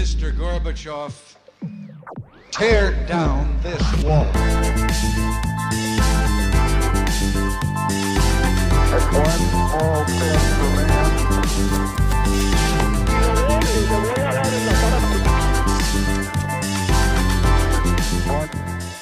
Mr. Gorbachev, tear down this wall.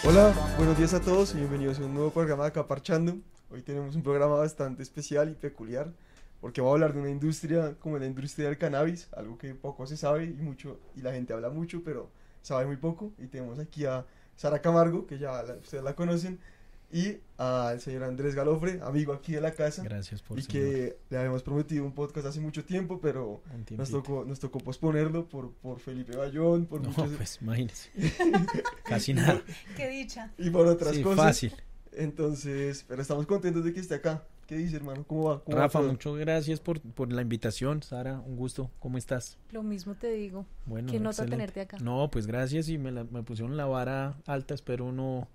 Hola, buenos días a todos y bienvenidos a un nuevo programa de Acaparchando. Hoy tenemos un programa bastante especial y peculiar porque vamos a hablar de una industria como la industria del cannabis, algo que poco se sabe y mucho y la gente habla mucho, pero sabe muy poco. Y tenemos aquí a Sara Camargo, que ya la- ustedes la conocen, y al señor Andrés Galofre, amigo aquí de la casa. Gracias por y señor. que le habíamos prometido un podcast hace mucho tiempo, pero nos tocó, nos tocó posponerlo por, por Felipe Bayón, por No, muchos- pues imagínese. Casi nada. Qué dicha. y por otras Sí, cosas. fácil. Entonces, pero estamos contentos de que esté acá. ¿Qué dice, hermano? ¿Cómo va? ¿Cómo va Rafa, todo? muchas gracias por, por la invitación. Sara, un gusto. ¿Cómo estás? Lo mismo te digo. Bueno, Qué nota tenerte acá. No, pues gracias y me, la- me pusieron la vara alta. Espero no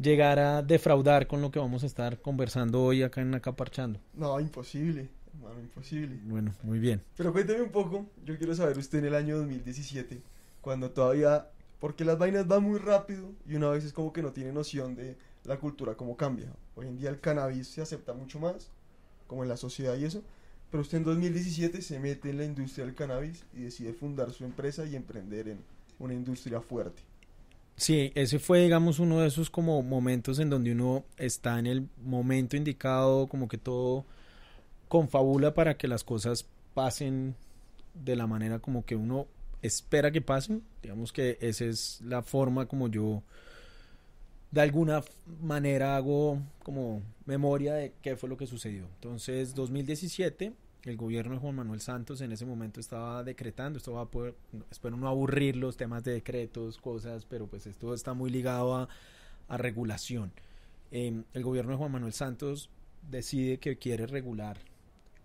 llegar a defraudar con lo que vamos a estar conversando hoy acá en Acaparchando. No, imposible, hermano, imposible. Bueno, muy bien. Pero cuénteme un poco, yo quiero saber usted en el año 2017, cuando todavía, porque las vainas van muy rápido y una vez es como que no tiene noción de la cultura cómo cambia. Hoy en día el cannabis se acepta mucho más, como en la sociedad y eso, pero usted en 2017 se mete en la industria del cannabis y decide fundar su empresa y emprender en una industria fuerte. Sí, ese fue, digamos, uno de esos como momentos en donde uno está en el momento indicado, como que todo confabula para que las cosas pasen de la manera como que uno espera que pasen. Digamos que esa es la forma como yo de alguna manera hago como memoria de qué fue lo que sucedió. Entonces, 2017, el gobierno de Juan Manuel Santos en ese momento estaba decretando, esto va a poder, espero no aburrir los temas de decretos, cosas, pero pues esto está muy ligado a, a regulación. Eh, el gobierno de Juan Manuel Santos decide que quiere regular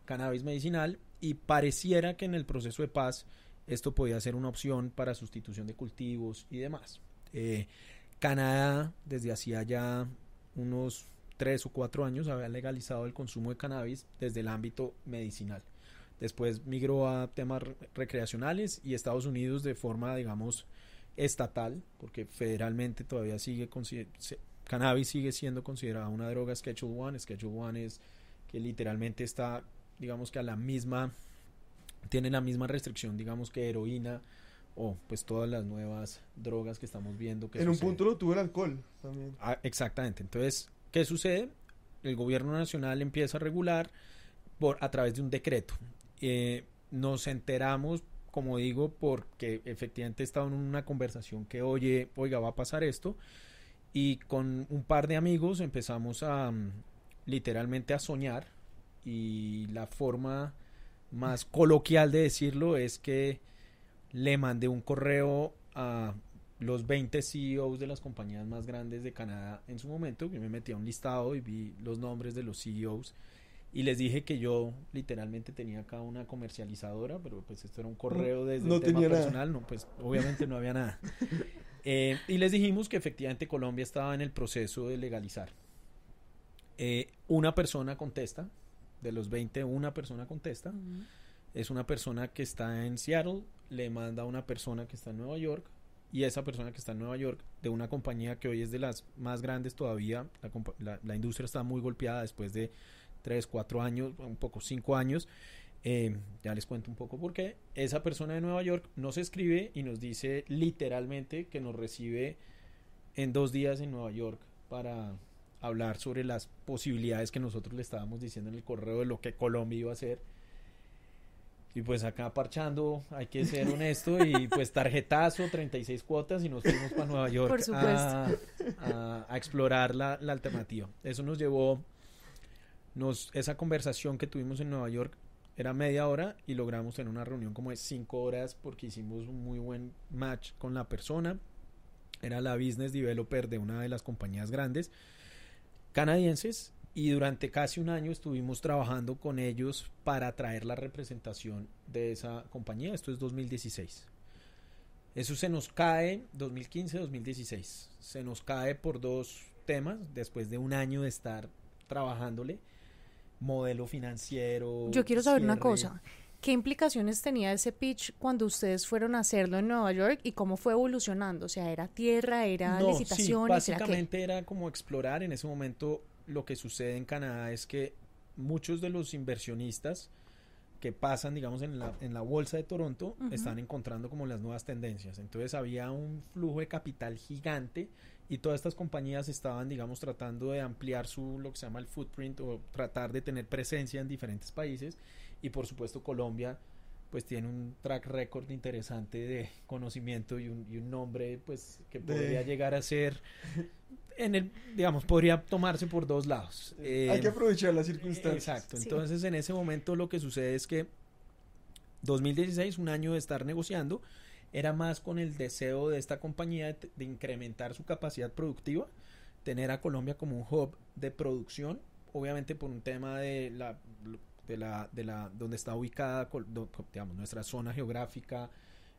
cannabis medicinal y pareciera que en el proceso de paz esto podía ser una opción para sustitución de cultivos y demás. Eh, Canadá desde hacía ya unos tres o cuatro años había legalizado el consumo de cannabis desde el ámbito medicinal. Después migró a temas re- recreacionales y Estados Unidos de forma, digamos, estatal, porque federalmente todavía sigue cannabis sigue siendo considerada una droga Schedule One. Schedule One es que literalmente está, digamos que a la misma, tiene la misma restricción, digamos que heroína o pues todas las nuevas drogas que estamos viendo. Que en un punto lo tuvo el alcohol también. Ah, exactamente. Entonces, ¿qué sucede? El gobierno nacional empieza a regular por, a través de un decreto. Eh, nos enteramos, como digo, porque efectivamente estaba en una conversación que, oye, oiga, va a pasar esto. Y con un par de amigos empezamos a mm, literalmente a soñar. Y la forma más coloquial de decirlo es que le mandé un correo a los 20 CEOs de las compañías más grandes de Canadá en su momento. Yo me metí a un listado y vi los nombres de los CEOs y les dije que yo literalmente tenía acá una comercializadora, pero pues esto era un correo desde no el tema tenía nada. personal, no, pues obviamente no había nada. Eh, y les dijimos que efectivamente Colombia estaba en el proceso de legalizar. Eh, una persona contesta, de los 20, una persona contesta Ujú. es una persona que está en Seattle, le manda a una persona que está en Nueva York y esa persona que está en Nueva York de una compañía que hoy es de las más grandes todavía, la, la industria está muy golpeada después de 3, 4 años, un poco 5 años, eh, ya les cuento un poco por qué, esa persona de Nueva York nos escribe y nos dice literalmente que nos recibe en dos días en Nueva York para hablar sobre las posibilidades que nosotros le estábamos diciendo en el correo de lo que Colombia iba a hacer. Y pues acá parchando, hay que ser honesto, y pues tarjetazo, 36 cuotas y nos fuimos para Nueva York Por supuesto. a, a- a explorar la, la alternativa. Eso nos llevó, nos, esa conversación que tuvimos en Nueva York era media hora y logramos tener una reunión como de 5 horas porque hicimos un muy buen match con la persona. Era la business developer de una de las compañías grandes canadienses y durante casi un año estuvimos trabajando con ellos para traer la representación de esa compañía. Esto es 2016. Eso se nos cae 2015-2016. Se nos cae por dos temas después de un año de estar trabajándole. Modelo financiero. Yo quiero saber una cosa. ¿Qué implicaciones tenía ese pitch cuando ustedes fueron a hacerlo en Nueva York y cómo fue evolucionando? O sea, ¿era tierra, era No, licitaciones, sí, era qué? básicamente era como explorar. En ese momento lo que sucede en Canadá es que muchos de los inversionistas que pasan, digamos, en la, en la bolsa de Toronto, Ujú. están encontrando como las nuevas tendencias. Entonces había un flujo de capital gigante y todas estas compañías estaban, digamos, tratando de ampliar su, lo que se llama el footprint o tratar de tener presencia en diferentes países. Y por supuesto Colombia, pues tiene un track record interesante de conocimiento y un, y un nombre, pues, que De- podría llegar a ser, en el, digamos, podría tomarse por dos lados. Hay que Eh, aprovechar las circunstancias. Exacto. Sí. Entonces, en ese momento lo que sucede es que 2016, un año de estar negociando, era más con el deseo de esta compañía de, de incrementar su capacidad productiva, tener a Colombia como un hub de producción, obviamente por un tema de la de la, de la donde está ubicada digamos, nuestra zona geográfica,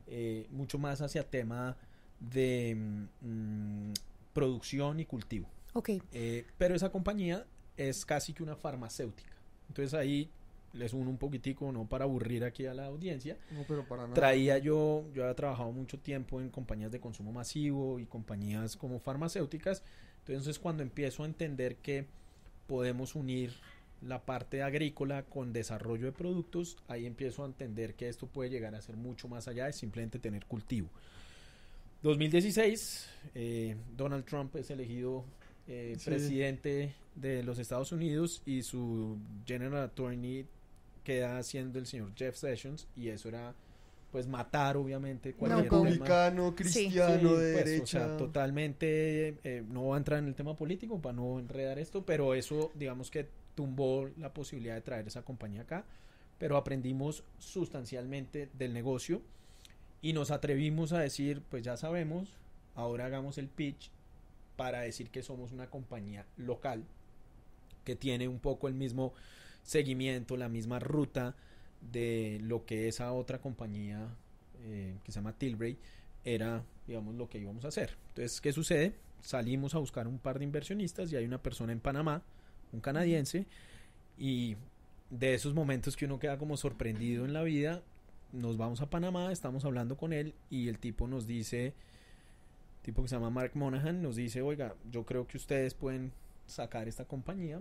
eh, mucho más hacia tema de mm, producción y cultivo. Ok, Eh, pero esa compañía es casi que una farmacéutica. Entonces ahí les uno un poquitico, no para aburrir aquí a la audiencia. No, pero para nada. Traía yo, yo había trabajado mucho tiempo en compañías de consumo masivo y compañías como farmacéuticas. Entonces cuando empiezo a entender que podemos unir la parte agrícola con desarrollo de productos, ahí empiezo a entender que esto puede llegar a ser mucho más allá de simplemente tener cultivo. 2016, eh, Donald Trump es elegido eh, Sí. presidente de los Estados Unidos y su General Attorney queda siendo el señor Jeff Sessions y eso era pues matar obviamente cualquier tema. Republicano, cristiano, Sí, de pues, derecha. o sea, totalmente, eh, no voy a entrar en el tema político para no enredar esto, pero eso, digamos que tumbó la posibilidad de traer esa compañía acá, pero aprendimos sustancialmente del negocio y nos atrevimos a decir, pues ya sabemos, ahora hagamos el pitch para decir que somos una compañía local que tiene un poco el mismo seguimiento, la misma ruta de lo que esa otra compañía eh, que se llama Tilray era, digamos, lo que íbamos a hacer. Entonces, ¿qué sucede? Salimos a buscar un par de inversionistas y hay una persona en Panamá, un canadiense, y de esos momentos que uno queda como sorprendido en la vida, nos vamos a Panamá, estamos hablando con él y el tipo nos dice, tipo que se llama Mark Monahan, nos dice, oiga, yo creo que ustedes pueden sacar esta compañía,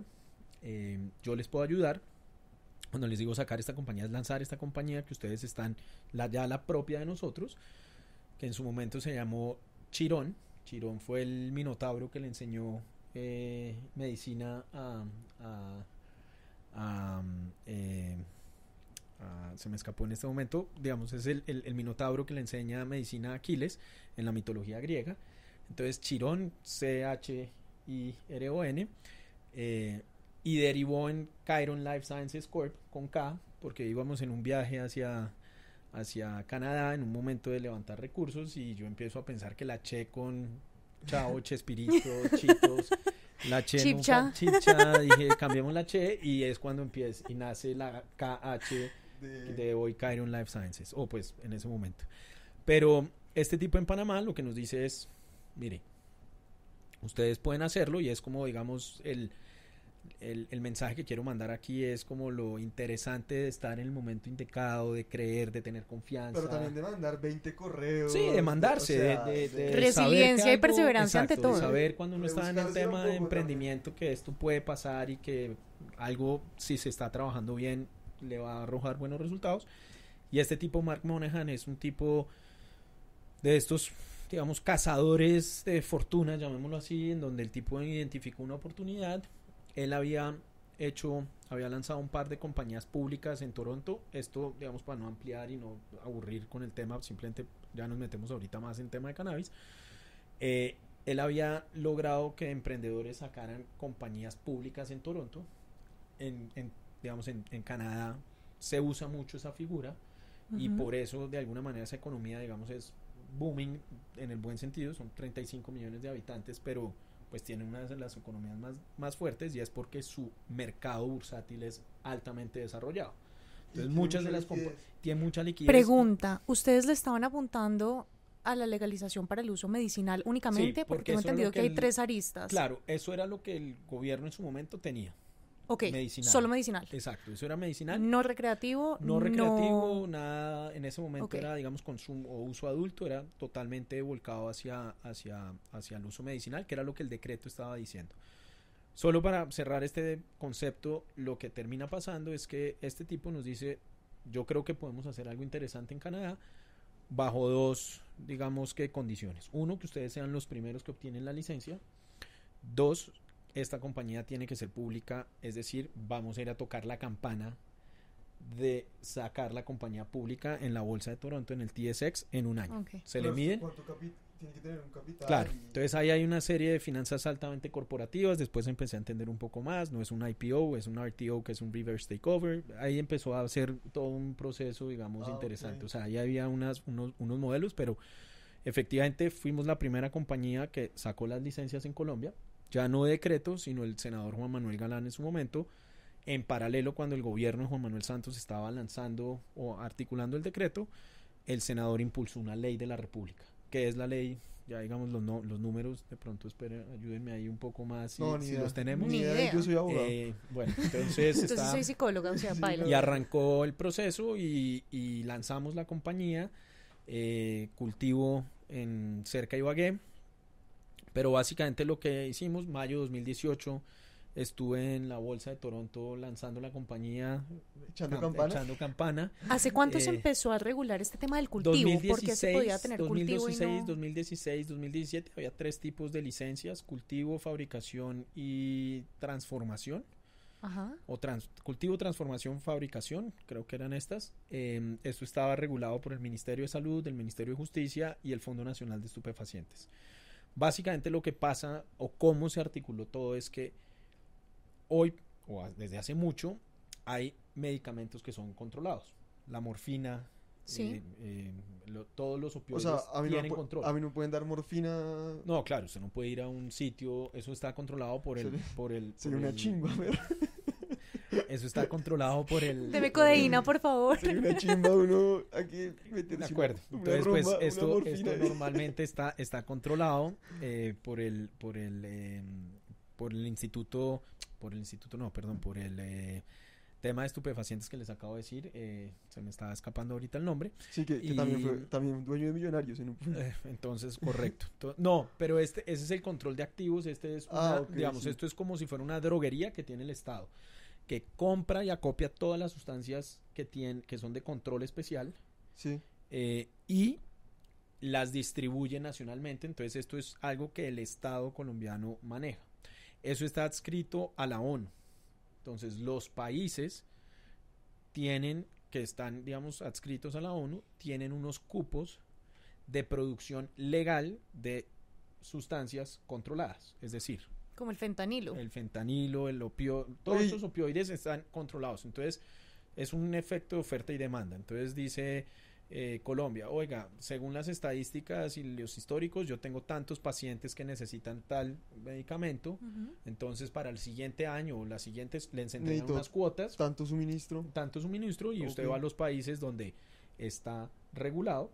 eh, yo les puedo ayudar. Cuando les digo sacar esta compañía es lanzar esta compañía que ustedes están, la, ya la propia de nosotros, que en su momento se llamó Chirón. Chirón fue el minotauro que le enseñó eh, medicina a, a- a, eh, a- se me escapó en este momento, digamos, es el, el- el minotauro que le enseña medicina a Aquiles en la mitología griega. Entonces, Chirón, C-H-I-R-O-N, eh, y derivó en Chiron Life Sciences Corp con K, porque íbamos en un viaje hacia, hacia Canadá en un momento de levantar recursos y yo empiezo a pensar que la Che con Chao, Chespirito, Chitos, la Che Chipcha. Chipcha, dije cambiemos la Che y es cuando empieza y nace la KH de- de hoy Chiron Life Sciences, o pues en ese momento. Pero este tipo en Panamá lo que nos dice es, mire, ustedes pueden hacerlo y es como digamos el, el, el mensaje que quiero mandar aquí es como lo interesante de estar en el momento indicado, de creer, de tener confianza. Pero también de mandar 20 correos. Sí, de mandarse, o sea, de, de- de Resiliencia que y perseverancia ante exacto, de todo. saber cuando uno De está en el tema de emprendimiento que esto puede pasar y que algo, si se está trabajando bien, le va a arrojar buenos resultados. Y este tipo, Mark Monahan, es un tipo de estos, digamos, cazadores de fortuna, llamémoslo así, en donde el tipo identificó una oportunidad. Él había hecho, había lanzado un par de compañías públicas en Toronto. Esto, digamos, para no ampliar y no aburrir con el tema, simplemente ya nos metemos ahorita más en tema de cannabis. Eh, él había logrado que emprendedores sacaran compañías públicas en Toronto. En, digamos, en, en Canadá se usa mucho esa figura y por eso de alguna manera esa economía digamos es booming en el buen sentido son 35 millones de habitantes pero pues tiene una de las economías más, más fuertes y es porque su mercado bursátil es altamente desarrollado entonces tiene muchas de las tiene mucha liquidez Pregunta, ¿ustedes le estaban apuntando a la legalización para el uso medicinal únicamente? Sí, porque porque lo entendido que que hay tres aristas. claro eso era lo que el gobierno en su momento tenía Ok, medicinal. solo medicinal. Exacto, eso era medicinal. No recreativo. No recreativo, nada, en ese momento era, digamos, consumo o uso adulto, era totalmente volcado hacia, hacia, hacia el uso medicinal, que era lo que el decreto estaba diciendo. Solo para cerrar este concepto, lo que termina pasando es que este tipo nos dice, yo creo que podemos hacer algo interesante en Canadá bajo dos, digamos que condiciones. Uno, que ustedes sean los primeros que obtienen la licencia. Dos, esta compañía tiene que ser pública, es decir, vamos a ir a tocar la campana de sacar la compañía pública en la bolsa de Toronto, en el TSX, en un año. Se le miden. ¿cuánto capi- Tiene que tener un capital. Claro, y- entonces ahí hay una serie de finanzas altamente corporativas, después empecé a entender un poco más, no es un IPO, es un RTO que es un reverse takeover, ahí empezó a hacer todo un proceso, digamos, Ah, interesante, o sea, ahí había unas, unos, unos modelos, pero efectivamente fuimos la primera compañía que sacó las licencias en Colombia, ya no de decreto, sino el senador Juan Manuel Galán en su momento, en paralelo cuando el gobierno de Juan Manuel Santos estaba lanzando o articulando el decreto, el senador impulsó una ley de la República, que es la ley, ya digamos los, no- los números, de pronto esperen, ayúdenme ahí un poco más si, No, ni si idea. los tenemos. Ni idea. Yo soy abogado. Eh, bueno, entonces, Entonces está- soy psicóloga, o sea, Sí, baila. y arrancó el proceso y, y lanzamos la compañía, eh, cultivo en cerca de Ibagué, pero básicamente lo que hicimos, mayo 2018, estuve en la bolsa de Toronto lanzando la compañía, Echando cam- campana. echando campana. ¿Hace cuánto se Eh, empezó a regular este tema del cultivo? ¿Por qué se podía tener cultivo y 2016, no? 2016, 2017 había tres tipos de licencias, cultivo, fabricación y transformación Ajá. o trans- cultivo, transformación, fabricación, creo que eran estas. Eh, esto estaba regulado por el Ministerio de Salud, el Ministerio de Justicia y el Fondo Nacional de Estupefacientes. Básicamente lo que pasa o cómo se articuló todo es que hoy o desde hace mucho hay medicamentos que son controlados. La morfina, Sí. eh, eh, lo- todos los O opioides sea, a mí, no, tienen pu- control. a mí no pueden dar morfina. No, claro, usted no puede ir a un sitio, eso está controlado por el, Sería- por el, Sería por una chimba, ver. Eso está controlado por el, Deme codeína, por favor. Sería una chimba uno aquí meterse De acuerdo. una Entonces, pues rumba, esto, esto normalmente está, está controlado eh, por el, por el, eh, por el instituto, por el instituto, no, perdón, por el eh, tema de estupefacientes que les acabo de decir. eh, se me estaba escapando ahorita el nombre. Sí, que, que y- también fue también dueño de millonarios en un punto. Eh, entonces, correcto. To- No, pero este, ese es el control de activos. Este es, Ah, digamos, sí. esto es como si fuera una droguería que tiene el Estado, que compra y acopia todas las sustancias que tienen, que son de control especial Sí. eh, y las distribuye nacionalmente. Entonces esto es algo que el Estado colombiano maneja. Eso está adscrito a la ONU. Entonces los países tienen, que están, digamos, adscritos a la ONU, tienen unos cupos de producción legal de sustancias controladas. Es decir, Como el fentanilo. el fentanilo, el opio, todos Oye. estos opioides están controlados. Entonces, es un efecto de oferta y demanda. Entonces dice eh, Colombia, oiga, según las estadísticas y los históricos, yo tengo tantos pacientes que necesitan tal medicamento. Entonces, para el siguiente año o las siguientes les entregan unas cuotas, Tanto suministro. tanto suministro, y usted va a los países donde está regulado.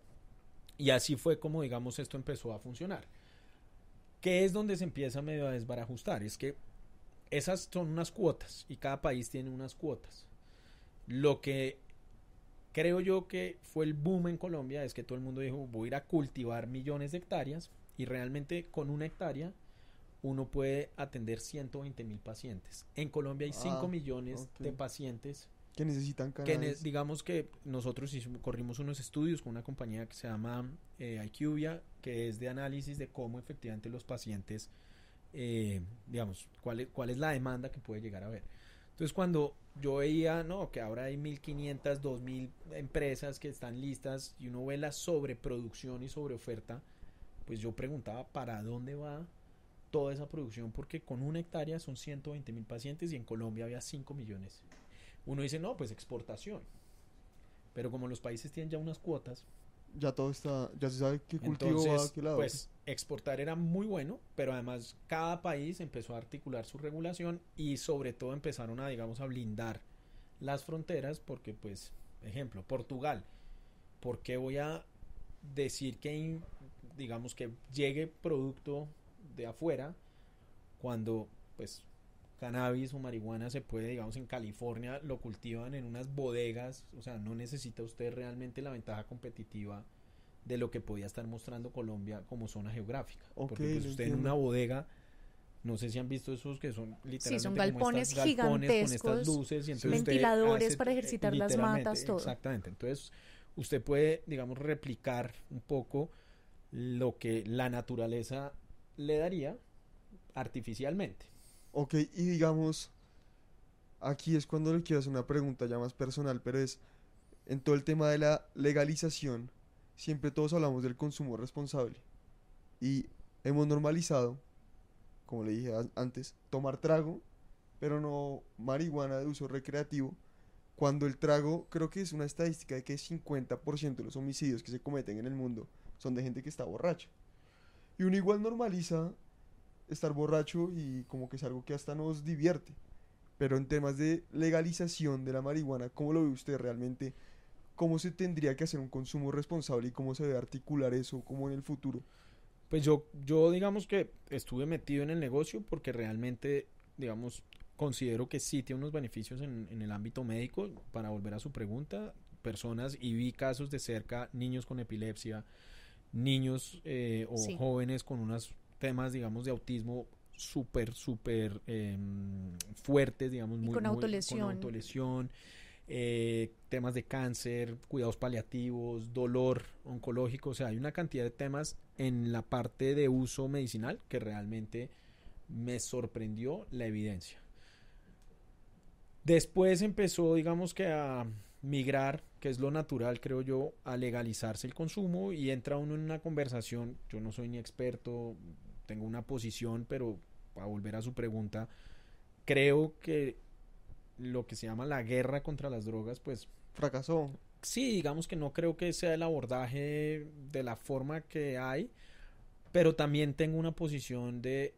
Y así fue como, digamos, esto empezó a funcionar. ¿Qué es donde se empieza medio a desbarajustar? Es que esas son unas cuotas y cada país tiene unas cuotas. Lo que creo yo que fue el boom en Colombia es que todo el mundo dijo voy a ir a cultivar millones de hectáreas y realmente con una hectárea uno puede atender 120 mil pacientes. En Colombia hay 5 Ah, millones de pacientes Que necesitan que cannabis. digamos que nosotros hicimos- corrimos unos estudios con una compañía que se llama eh, IQVIA, que es de análisis de cómo efectivamente los pacientes, eh, digamos, cuál es, cuál es la demanda que puede llegar a haber. Entonces cuando yo veía, no, que ahora hay 1500, 2000 empresas que están listas y uno ve la sobreproducción y sobreoferta, pues yo preguntaba, ¿para dónde va toda esa producción? Porque con una hectárea son 120 mil pacientes y en Colombia había 5 millones. Uno dice, no, pues exportación. Pero como los países tienen ya unas cuotas, Ya todo está. Ya se sabe qué cultivo va a qué lado. pues exportar era muy bueno, pero además cada país empezó a articular su regulación y sobre todo empezaron a, digamos, a blindar las fronteras porque, pues, ejemplo, Portugal, ¿por qué voy a decir que, digamos, que llegue producto de afuera cuando, pues, cannabis o marihuana se puede, digamos, en California lo cultivan en unas bodegas, o sea, no necesita usted realmente la ventaja competitiva de lo que podía estar mostrando Colombia como zona geográfica. Porque pues, usted en una bodega, no sé si han visto esos que son literalmente son como galpones estas galpones con gigantescos, estas luces y entonces usted ventiladores hace- para ejercitar las matas, todo. Exactamente. Entonces, usted puede, digamos, replicar un poco lo que la naturaleza le daría artificialmente. Ok, y digamos, aquí es cuando le quiero hacer una pregunta ya más personal, pero es, en todo el tema de la legalización, siempre todos hablamos del consumo responsable. Y hemos normalizado, como le dije an- antes, tomar trago, pero no marihuana de uso recreativo, cuando el trago, creo que es una estadística de que 50% de los homicidios que se cometen en el mundo son de gente que está borracha. Y uno igual normaliza estar borracho y como que es algo que hasta nos divierte. Pero en temas de legalización de la marihuana, ¿cómo lo ve usted realmente? ¿Cómo se tendría que hacer un consumo responsable y cómo se debe articular eso como en el futuro? Pues yo, yo digamos que estuve metido en el negocio porque realmente, digamos, considero que sí tiene unos beneficios en, en el ámbito médico. Para volver a su pregunta, personas y vi casos de cerca, niños con epilepsia, niños eh, o Sí. jóvenes con unos temas, digamos, de autismo súper, súper em, fuertes, digamos, Y muy, con muy- autolesión. con autolesión, eh, temas de cáncer, cuidados paliativos, dolor oncológico, o sea, hay una cantidad de temas en la parte de uso medicinal que realmente me sorprendió la evidencia. Después empezó, digamos que a migrar, que es lo natural, creo yo, a legalizarse el consumo y entra uno en una conversación, yo no soy ni experto, tengo una posición, pero para volver a su pregunta, creo que lo que se llama la guerra contra las drogas, pues Fracasó. sí, digamos que no creo que sea el abordaje de la forma que hay, pero también tengo una posición de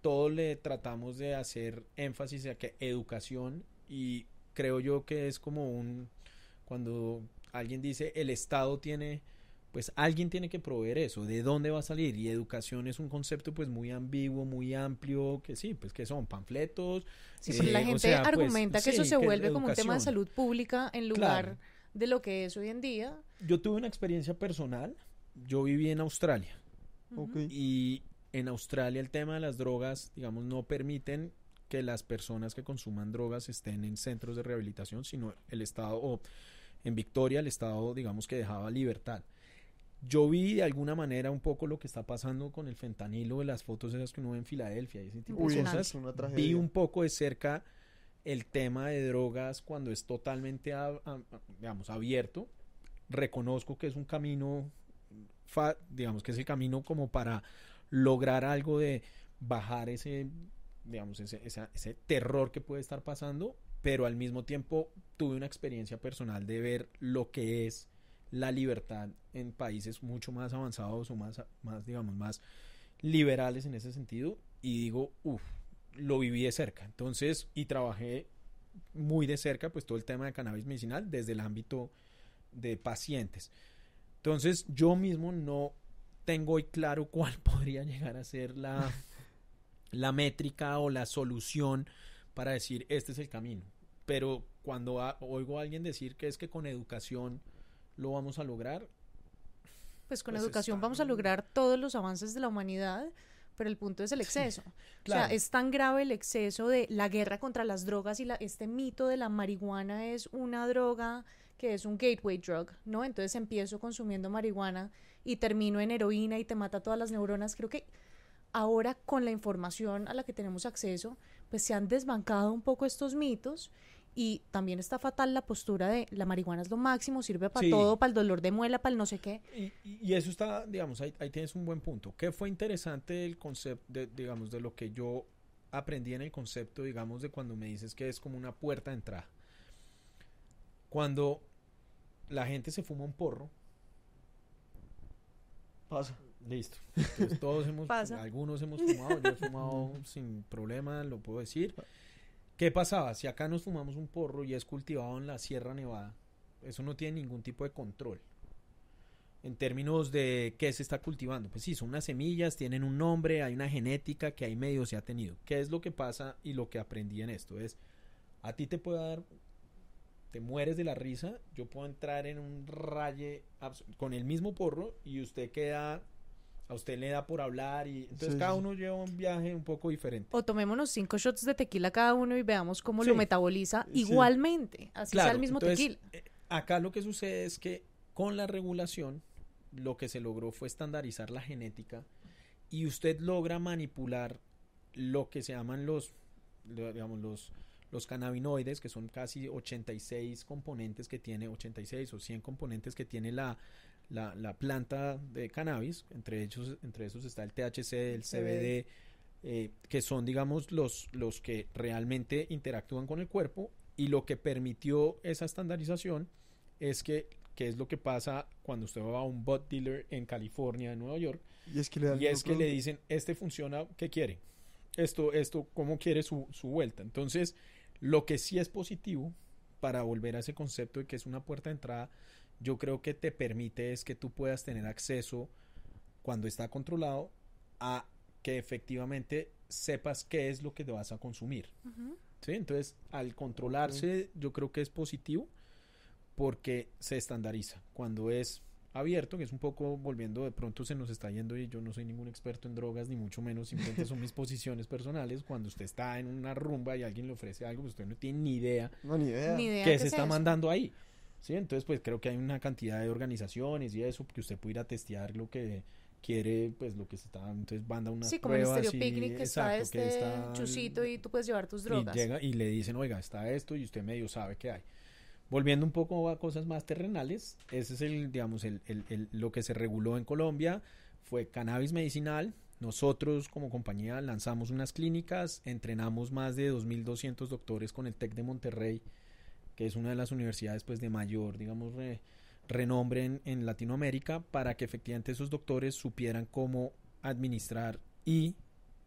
todo le tratamos de hacer énfasis a que educación y creo yo que es como un cuando alguien dice el Estado tiene pues alguien tiene que proveer eso, de dónde va a salir y educación es un concepto pues muy ambiguo, muy amplio, que sí, pues que son panfletos. Sí, eh, pero la o gente pues, argumenta que eso sí, se vuelve como un tema de salud pública en lugar Claro. de lo que es hoy en día. Yo tuve una experiencia personal, yo viví en Australia y en Australia el tema de las drogas, digamos, no permiten que las personas que consuman drogas estén en centros de rehabilitación, sino el Estado, o en Victoria el Estado, digamos, que dejaba libertad. Yo vi de alguna manera un poco lo que está pasando con el fentanilo de las fotos esas que uno ve en Filadelfia y ese tipo Uy, de cosas. es Vi un poco de cerca el tema de drogas cuando es totalmente, a- a- digamos, abierto. Reconozco que es un camino, fa- digamos, que es el camino como para lograr algo de bajar ese, digamos, ese, esa- ese terror que puede estar pasando, pero al mismo tiempo tuve una experiencia personal de ver lo que es la libertad en países mucho más avanzados o más, más digamos, más liberales en ese sentido y digo, uff, lo viví de cerca. Entonces, y trabajé muy de cerca, pues todo el tema de cannabis medicinal desde el ámbito de pacientes. Entonces, yo mismo no tengo hoy claro cuál podría llegar a ser la, la métrica o la solución para decir este es el camino. Pero cuando oigo a alguien decir que es que con educación lo vamos a lograr, Pues con Pues educación vamos a lograr todos los avances de la humanidad, pero el punto es el exceso. O claro. sea, es tan grave el exceso de la guerra contra las drogas y la, este mito de la marihuana es una droga que es un gateway drug, ¿no? Entonces empiezo consumiendo marihuana y termino en heroína y te mata todas las neuronas. Creo que ahora con la información a la que tenemos acceso, pues se han desbancado un poco estos mitos y también está fatal la postura de la marihuana es lo máximo, sirve para Sí. todo, para el dolor de muela, para el no sé qué. Y, y- eso está, digamos, ahí, ahí tienes un buen punto. ¿Qué fue interesante el concepto, de, digamos, de lo que yo aprendí en el concepto, digamos, de cuando me dices que es como una puerta de entrada? Cuando la gente se fuma un porro, Pasa. listo. Entonces, todos hemos, Pasa. algunos hemos fumado, yo he fumado sin problema, lo puedo decir. ¿Qué pasaba? Si acá nos fumamos un porro y es cultivado en la Sierra Nevada, eso no tiene ningún tipo de control. en términos de qué se está cultivando. Pues sí, son unas semillas, tienen un nombre, hay una genética que ahí medio se ha tenido. ¿Qué es lo que pasa y lo que aprendí en esto? Es, a ti te puede dar, te mueres de la risa, yo puedo entrar en un raye con el mismo porro y usted queda, a usted le da por hablar y entonces Sí, cada uno lleva un viaje un poco diferente. O tomémonos cinco shots de tequila cada uno y veamos cómo lo metaboliza Sí. igualmente, así sea el mismo entonces, tequila. eh, Acá lo que sucede es que con la regulación lo que se logró fue estandarizar la genética y usted logra manipular lo que se llaman los, lo- digamos, los, los cannabinoides, que son casi 86 componentes que tiene, 86 o 100 componentes que tiene la, la, la planta de cannabis, entre ellos, entre esos está el THC, el CBD, eh, que son, digamos, los, los que realmente interactúan con el cuerpo y lo que permitió esa estandarización es que, que es lo que pasa cuando usted va a un bud dealer en California, en Nueva York, Y es que le y es que le dicen, este funciona, ¿qué quiere? Esto, esto, ¿cómo quiere su, su vuelta? Entonces, lo que sí es positivo para volver a ese concepto de que es una puerta de entrada, yo creo que te permite es que tú puedas tener acceso cuando está controlado a que efectivamente sepas qué es lo que te vas a consumir. ¿sí? Entonces, al controlarse, yo creo que es positivo porque se estandariza. Cuando es abierto, que es un poco volviendo, de pronto se nos está yendo y yo no soy ningún experto en drogas, ni mucho menos, simplemente son mis posiciones personales. Cuando usted está en una rumba y alguien le ofrece algo, pues usted no tiene ni idea No, ni idea. Ni idea qué qué se es está eso. mandando ahí. ¿Sí? Entonces, pues creo que hay una cantidad de organizaciones y eso, que usted puede ir a testear lo que quiere, pues lo que se está, entonces manda unas Sí, como Stereo y- Picnic que está exacto, este que está chusito y tú puedes llevar tus y drogas. llega y le dicen, oiga, está esto y usted medio sabe qué hay. Volviendo un poco a cosas más terrenales, ese es el, digamos, el, el- el- lo que se reguló en Colombia, fue cannabis medicinal. Nosotros como compañía lanzamos unas clínicas, entrenamos más de 2.200 doctores con el TEC de Monterrey, que es una de las universidades pues de mayor, digamos, re- renombre en, en Latinoamérica, para que efectivamente esos doctores supieran cómo administrar y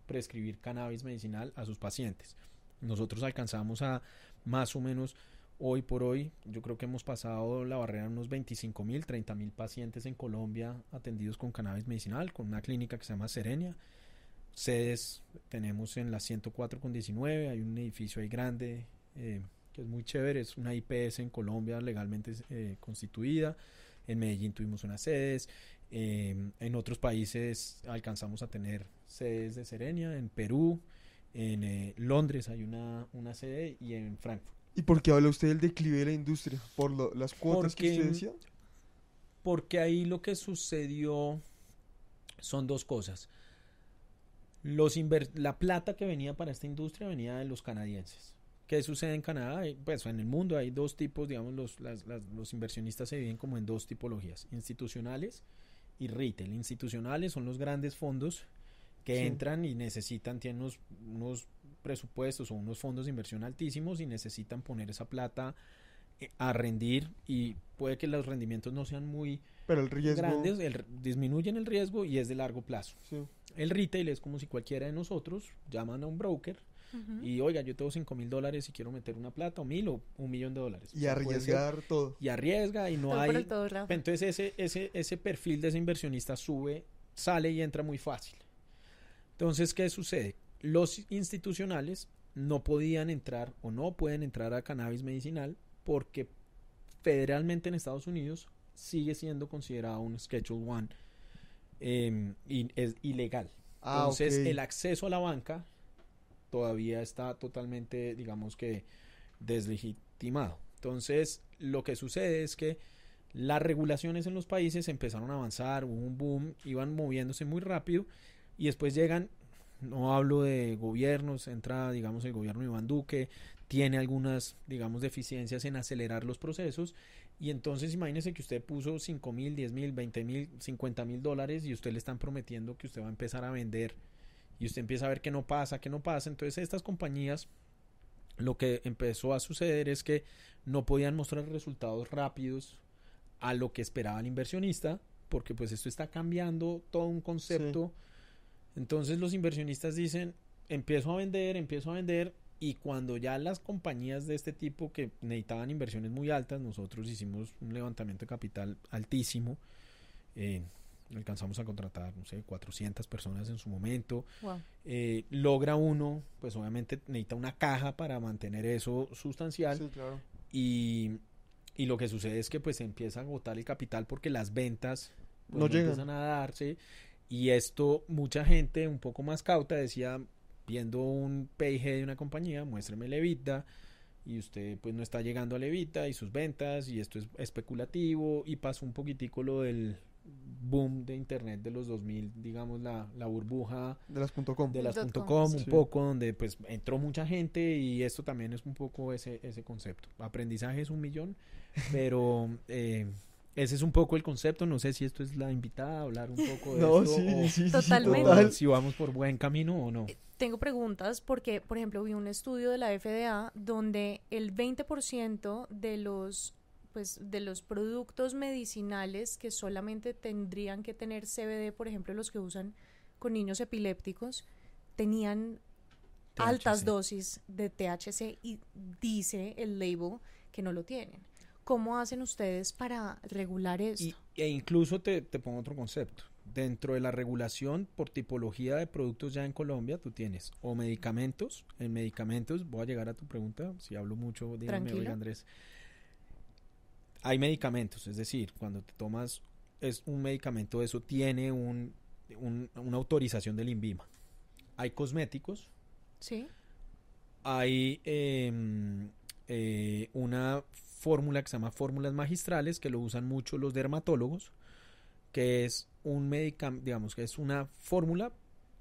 prescribir cannabis medicinal a sus pacientes. Nosotros alcanzamos a más o menos hoy por hoy, yo creo que hemos pasado la barrera de unos 25 mil, 30 mil pacientes en Colombia atendidos con cannabis medicinal, con una clínica que se llama Serenia. Sedes tenemos en la 104 con 19, hay un edificio ahí grande eh, que es muy chévere, es una IPS en Colombia legalmente eh, constituida. En Medellín tuvimos unas sedes, eh, en otros países alcanzamos a tener sedes de Serenia, en Perú, en eh, Londres hay una, una sede y en Frankfurt. ¿Y por qué habla usted del declive de la industria? ¿Por lo- las cuotas que usted decía? Porque ahí lo que sucedió son dos cosas. Los la plata que venía para esta industria venía de los canadienses. ¿Qué sucede en Canadá? Eh, Pues en el mundo hay dos tipos, digamos, los, las- las- los inversionistas se dividen como en dos tipologías, institucionales y retail. Institucionales son los grandes fondos que Sí. entran y necesitan, tienen unos, unos presupuestos o unos fondos de inversión altísimos y necesitan poner esa plata eh, a rendir y puede que los rendimientos no sean muy Pero el riesgo... grandes, el- disminuyen el riesgo y es de largo plazo. sí. El retail es como si cualquiera de nosotros llaman a un broker Y oiga, yo tengo 5 mil dólares y quiero meter una plata o mil o un millón de dólares. Y ser- arriesgar todo. Y arriesga y no Todo hay... el todo, Rafa. Entonces ese, ese, ese perfil de ese inversionista sube, sale y entra muy fácil. Entonces, ¿qué sucede? Los institucionales no podían entrar o no pueden entrar a cannabis medicinal porque federalmente en Estados Unidos sigue siendo considerado un Schedule One eh, y es ilegal. Ah, Entonces, el acceso a la banca todavía está totalmente, digamos que, deslegitimado. Entonces, lo que sucede es que las regulaciones en los países empezaron a avanzar, hubo un boom, iban moviéndose muy rápido y después llegan, no hablo de gobiernos, entra, digamos, el gobierno de Iván Duque, tiene algunas, digamos, deficiencias en acelerar los procesos y entonces imagínese que usted puso 5 mil, 10 mil, 20 mil, 50 mil dólares y usted le están prometiendo que usted va a empezar a vender y usted empieza a ver que no pasa, que no pasa. Entonces estas compañías lo que empezó a suceder es que no podían mostrar resultados rápidos a lo que esperaba el inversionista porque pues esto está cambiando todo un concepto. Entonces los inversionistas dicen, empiezo a vender, empiezo a vender y cuando ya las compañías de este tipo que necesitaban inversiones muy altas, nosotros hicimos un levantamiento de capital altísimo eh, alcanzamos a contratar, no sé, 400 personas en su momento. Wow. Eh, logra uno, pues obviamente necesita una caja para mantener eso sustancial Sí, claro. y, y lo que sucede es que pues se empieza a agotar el capital porque las ventas pues, No llegan. empiezan a darse y esto mucha gente un poco más cauta decía viendo un PIG de una compañía muéstreme el EBITDA y usted pues no está llegando al EBITDA y sus ventas y esto es especulativo y pasó un poquitico lo del boom de internet de los 2000 digamos la, la burbuja De las punto .com. de las com, .com un sí. poco donde pues entró mucha gente y esto también es un poco ese, ese concepto aprendizaje es un millón pero eh, ese es un poco el concepto no sé si esto es la invitada a hablar un poco de No, esto sí, o, sí, Totalmente. total. si vamos por buen camino o no Tengo preguntas porque, por ejemplo, vi un estudio de la FDA donde el 20% de los pues de los productos medicinales que solamente tendrían que tener CBD, por ejemplo, los que usan con niños epilépticos, tenían altas dosis de THC y dice el label que no lo tienen. ¿Cómo hacen ustedes para regular esto? Y, e incluso te, te pongo otro concepto. Dentro de la regulación por tipología de productos ya en Colombia, tú tienes o medicamentos. En medicamentos, voy a llegar a tu pregunta. Si hablo mucho, dígame, oiga Andrés. Hay medicamentos, es decir, cuando te tomas es un medicamento, eso tiene un, un- una autorización del INVIMA. Hay cosméticos, ¿Sí? hay em, eh, una fórmula que se llama fórmulas magistrales que lo usan mucho los dermatólogos que es un medicamento digamos que es una fórmula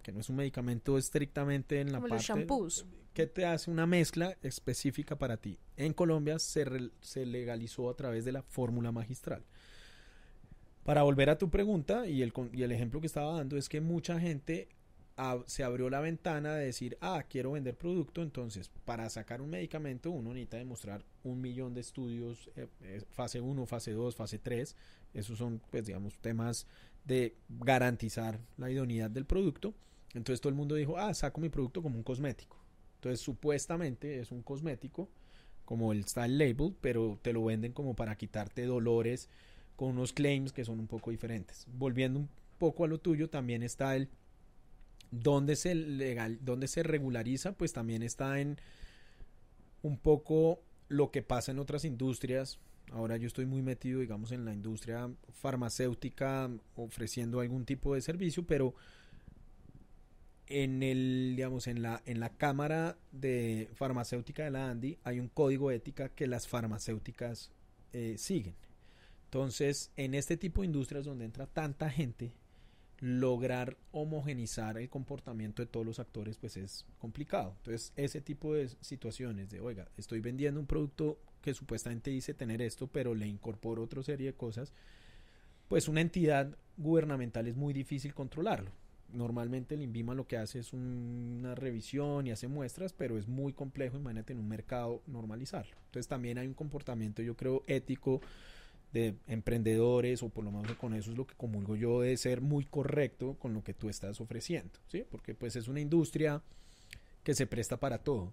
que no es un medicamento estrictamente en la Como los parte shampoos. Que te hace una mezcla específica para ti en Colombia se, se legalizó a través de la fórmula magistral para volver a tu pregunta y el, y el ejemplo que estaba dando es que mucha gente se abrió la ventana de decir, ah, quiero vender producto, entonces para sacar un medicamento uno necesita demostrar un millón de estudios, eh, eh, fase 1, fase 2, fase 3, esos son, pues digamos, temas de garantizar la idoneidad del producto. Entonces todo el mundo dijo, ah, saco mi producto como un cosmético. Entonces supuestamente es un cosmético, como el label, pero te lo venden como para quitarte dolores con unos claims que son un poco diferentes. Volviendo un poco a lo tuyo, también está el donde se legal, donde se regulariza, pues también está en un poco lo que pasa en otras industrias. Ahora yo estoy muy metido, digamos, en la industria farmacéutica, ofreciendo algún tipo de servicio, pero en el, digamos, en la, en la cámara de farmacéutica de la ANDI hay un código ética que las farmacéuticas eh, siguen. Entonces, en este tipo de industrias donde entra tanta gente, lograr homogenizar el comportamiento de todos los actores, pues es complicado. Entonces, ese tipo de situaciones de, oiga, estoy vendiendo un producto que supuestamente dice tener esto, pero le incorporo otra serie de cosas, pues una entidad gubernamental es muy difícil controlarlo. Normalmente el INVIMA lo que hace es un- una revisión y hace muestras, pero es muy complejo, imagínate en un mercado normalizarlo. Entonces también hay un comportamiento, yo creo, ético de emprendedores, o por lo menos con eso es lo que comulgo yo, de ser muy correcto con lo que tú estás ofreciendo, ¿sí? Porque pues es una industria que se presta para todo.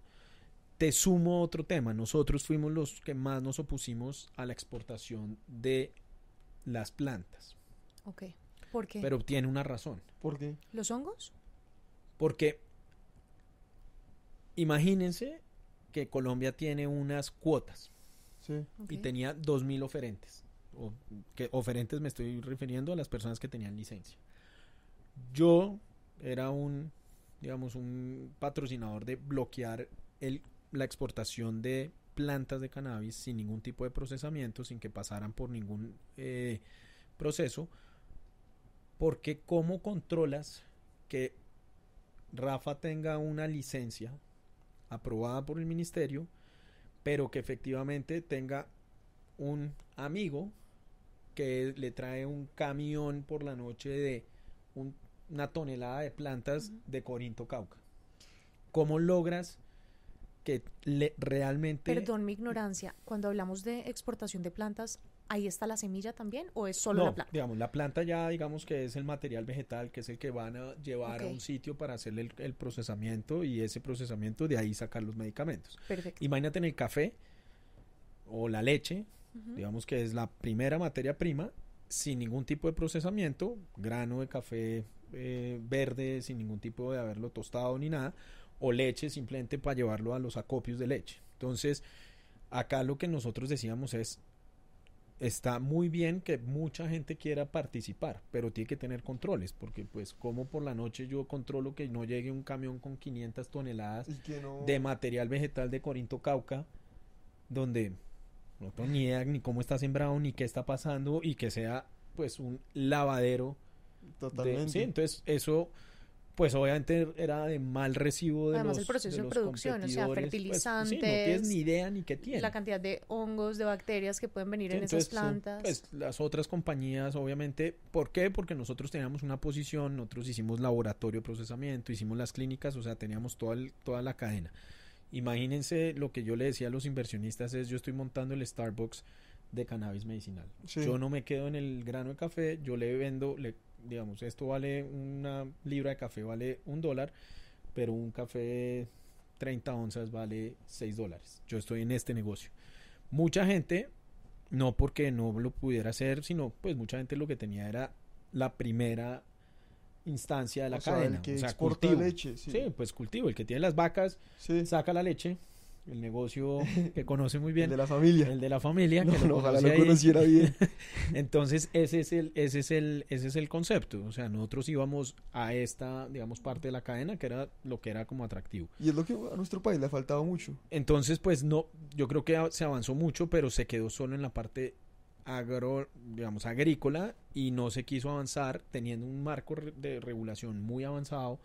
Te sumo otro tema, nosotros fuimos los que más nos opusimos a la exportación de las plantas, Ok. ¿Por qué? pero tiene una razón. ¿Por qué? ¿Los hongos? Porque imagínense que Colombia tiene unas cuotas Sí. Y tenía 2.000 oferentes. O, que oferentes me estoy refiriendo a las personas que tenían licencia. Yo era un, digamos, un patrocinador de bloquear el, la exportación de plantas de cannabis sin ningún tipo de procesamiento, sin que pasaran por ningún eh, proceso, porque ¿cómo controlas que Rafa tenga una licencia aprobada por el ministerio, pero que efectivamente tenga un amigo que le trae un camión por la noche de un- una tonelada de plantas de Corinto Cauca? ¿Cómo logras que le, realmente... Perdón mi ignorancia. Cuando hablamos de exportación de plantas, ¿ahí está la semilla también o es solo no, la planta? digamos, la planta ya, digamos que es el material vegetal, que es el que van a llevar a un sitio para hacerle el, el procesamiento y ese procesamiento de ahí sacar los medicamentos. Perfecto. Imagínate en el café o la leche, digamos que es la primera materia prima sin ningún tipo de procesamiento, grano de café eh, verde sin ningún tipo de haberlo tostado ni nada, o leche simplemente para llevarlo a los acopios de leche. Entonces, acá lo que nosotros decíamos es, está muy bien que mucha gente quiera participar, pero tiene que tener controles, porque pues como por la noche yo controlo que no llegue un camión con 500 toneladas no... de material vegetal de Corinto Cauca, donde no tengo ni idea ni cómo está sembrado, ni qué está pasando, y que sea pues un lavadero de- Totalmente. sí, entonces eso, pues obviamente era de mal recibo de Además, los el proceso de producción, o sea, competidores, pues, sí, no tienes fertilizantes, ni idea ni qué tiene. La cantidad de hongos, de bacterias que pueden venir Sí, en entonces, esas plantas. Pues las otras compañías, obviamente, ¿por qué? Porque nosotros teníamos una posición, nosotros hicimos laboratorio de procesamiento, hicimos las clínicas, o sea, teníamos toda, el- toda la cadena. Imagínense lo que yo le decía a los inversionistas es, yo estoy montando el Starbucks de cannabis medicinal. Sí. Yo no me quedo en el grano de café, yo le vendo, le, digamos, esto vale una libra de café, vale un dólar, pero un café 30 onzas vale 6 dólares. Yo estoy en este negocio. Mucha gente, no porque no lo pudiera hacer, sino pues mucha gente lo que tenía era la primera instancia de la O sea, cadena. el que o sea, cultivo. leche, sí. Sí, pues cultivo. El que tiene las vacas, Sí. saca la leche, el negocio que conoce muy El bien, de la familia. el de la familia. No, que lo no, ojalá lo ahí. conociera bien. Entonces, ese es el, ese es el, ese es el concepto. O sea, nosotros íbamos a esta, digamos, parte de la cadena, que era lo que era como atractivo. Y es lo que a nuestro país le ha faltado mucho. Entonces, pues no, yo creo que se avanzó mucho, pero se quedó solo en la parte agro, digamos, agrícola y no se quiso avanzar teniendo un marco de regulación muy avanzado,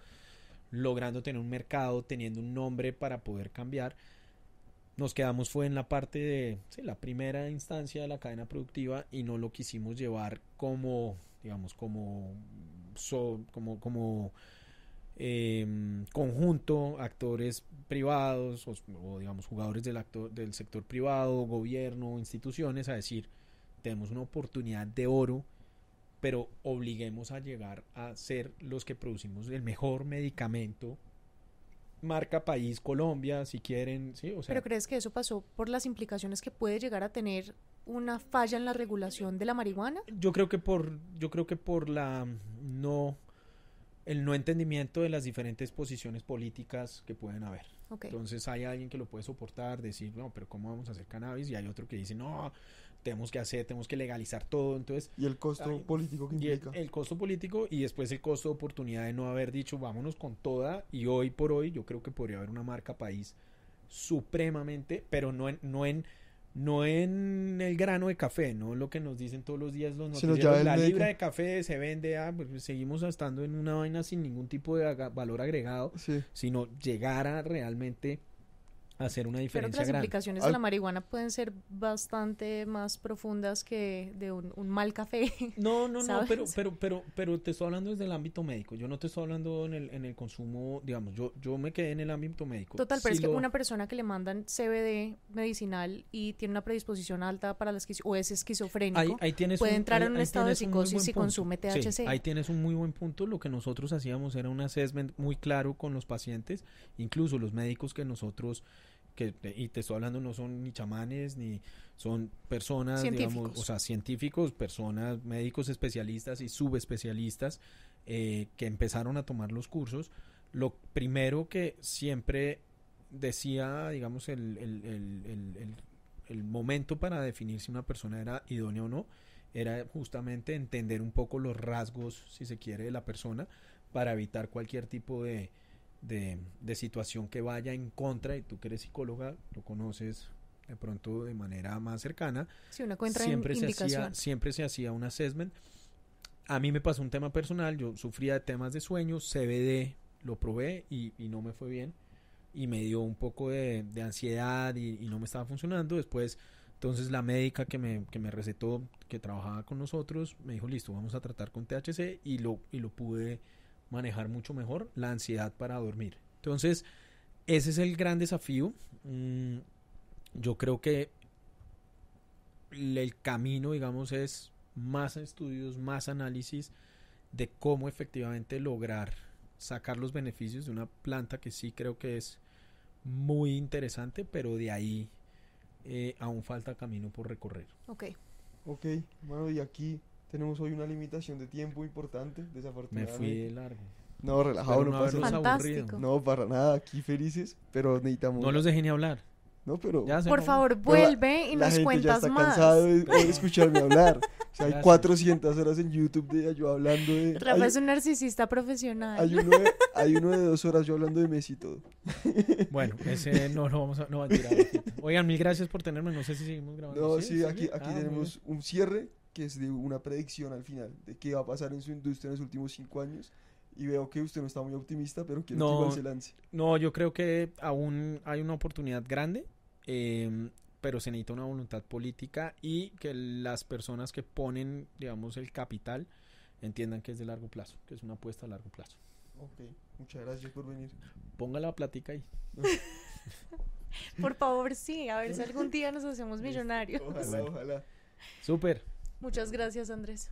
logrando tener un mercado, teniendo un nombre para poder cambiar. Nos quedamos fue en la parte de la primera instancia de la cadena productiva y no lo quisimos llevar como, digamos, como, so- como, como eh, conjunto, actores privados o, o, digamos jugadores del, actor, del sector privado, gobierno, instituciones a decir, tenemos una oportunidad de oro, pero obliguemos a llegar a ser los que producimos el mejor medicamento, marca país Colombia, si quieren, sí, o sea, ¿Pero crees que eso pasó por las implicaciones que puede llegar a tener una falla en la regulación de la marihuana? yo creo que por yo creo que por la no el no entendimiento de las diferentes posiciones políticas que pueden haber. Entonces hay alguien que lo puede soportar, decir, no, pero ¿cómo vamos a hacer cannabis? Y hay otro que dice, no, tenemos que hacer, tenemos que legalizar todo. Entonces, Y el costo político que y el, implica. el costo político y después el costo de oportunidad de no haber dicho, vámonos con toda. Y hoy por hoy yo creo que podría haber una marca país supremamente, pero no en, no en, no en el grano de café, no lo que nos dicen todos los días los noticieros, la libra de café se vende, ah, pues seguimos estando en una vaina sin ningún tipo de valor agregado, Sí. sino llegar a realmente hacer una Creo que diferencia las grande. implicaciones de la marihuana pueden ser bastante más profundas que de un, un mal café. No, no, no, pero, pero, pero, pero te estoy hablando desde el ámbito médico. Yo no te estoy hablando en el, en el consumo, digamos, yo, yo me quedé en el ámbito médico. Total, pero Si es que una persona que le mandan CBD medicinal y tiene una predisposición alta para la esquizo o es esquizofrénico, ahí, ahí tienes puede un- entrar ahí- en un estado de psicosis si punto. consume Sí, THC. ahí tienes un muy buen punto. Lo que nosotros hacíamos era un assessment muy claro con los pacientes, incluso los médicos que nosotros, que y te estoy hablando, no son ni chamanes, ni son personas, digamos, o sea, científicos, personas, médicos especialistas y subespecialistas eh, que empezaron a tomar los cursos. Lo primero que siempre decía, digamos, el, el, el, el, el- el momento para definir si una persona era idónea o no, era justamente entender un poco los rasgos, si se quiere, de la persona para evitar cualquier tipo de, de, de situación que vaya en contra, y tú que eres psicóloga, lo conoces de pronto de manera más cercana, si uno siempre se, hacía, siempre se hacía un assessment. A mí me pasó un tema personal, yo sufría de temas de sueño, CBD lo probé y, y no me fue bien y me dio un poco de, de ansiedad y, y no me estaba funcionando. Después, entonces la médica que me, que me recetó, que trabajaba con nosotros, me dijo, listo, vamos a tratar con THC y lo, y lo pude manejar mucho mejor, la ansiedad para dormir. Entonces, ese es el gran desafío. Mm, yo creo que el camino, digamos, es más estudios, más análisis de cómo efectivamente lograr sacar los beneficios de una planta que sí creo que es muy interesante, pero de ahí eh, aún falta camino por recorrer. Ok. Ok, bueno, y aquí Tenemos hoy una limitación de tiempo importante, Me desafortunadamente. fui de largo. No, relajado, no no pasa nada. No, para nada, aquí felices, pero necesitamos... No los dejé ni hablar. No, pero... Ya Por favor, vuelve y la nos gente ya cuentas está más. cansado de, de escucharme hablar. O sea, hay Gracias. 400 horas en YouTube de yo hablando de... Rafa hay- es un narcisista profesional. Hay uno, de, hay uno de dos horas yo hablando de Messi y todo. Bueno, ese no lo vamos a. No, mentira, Rafita. Oigan, mil gracias por tenerme. No sé si seguimos grabando. No, sí, aquí, aquí Ah, tenemos un cierre que es de una predicción al final de qué va a pasar en su industria en los últimos cinco años. Y veo que usted no está muy optimista, pero quiero No. que igual se lance. No, yo creo que aún hay una oportunidad grande, eh, pero se necesita una voluntad política y que las personas que ponen, digamos, el capital entiendan que es de largo plazo, que es una apuesta a largo plazo. Ok, muchas gracias por venir. Ponga la platica ahí. Por favor, sí, a ver si algún día nos hacemos millonarios. Ojalá, ojalá. Súper. Muchas gracias, Andrés.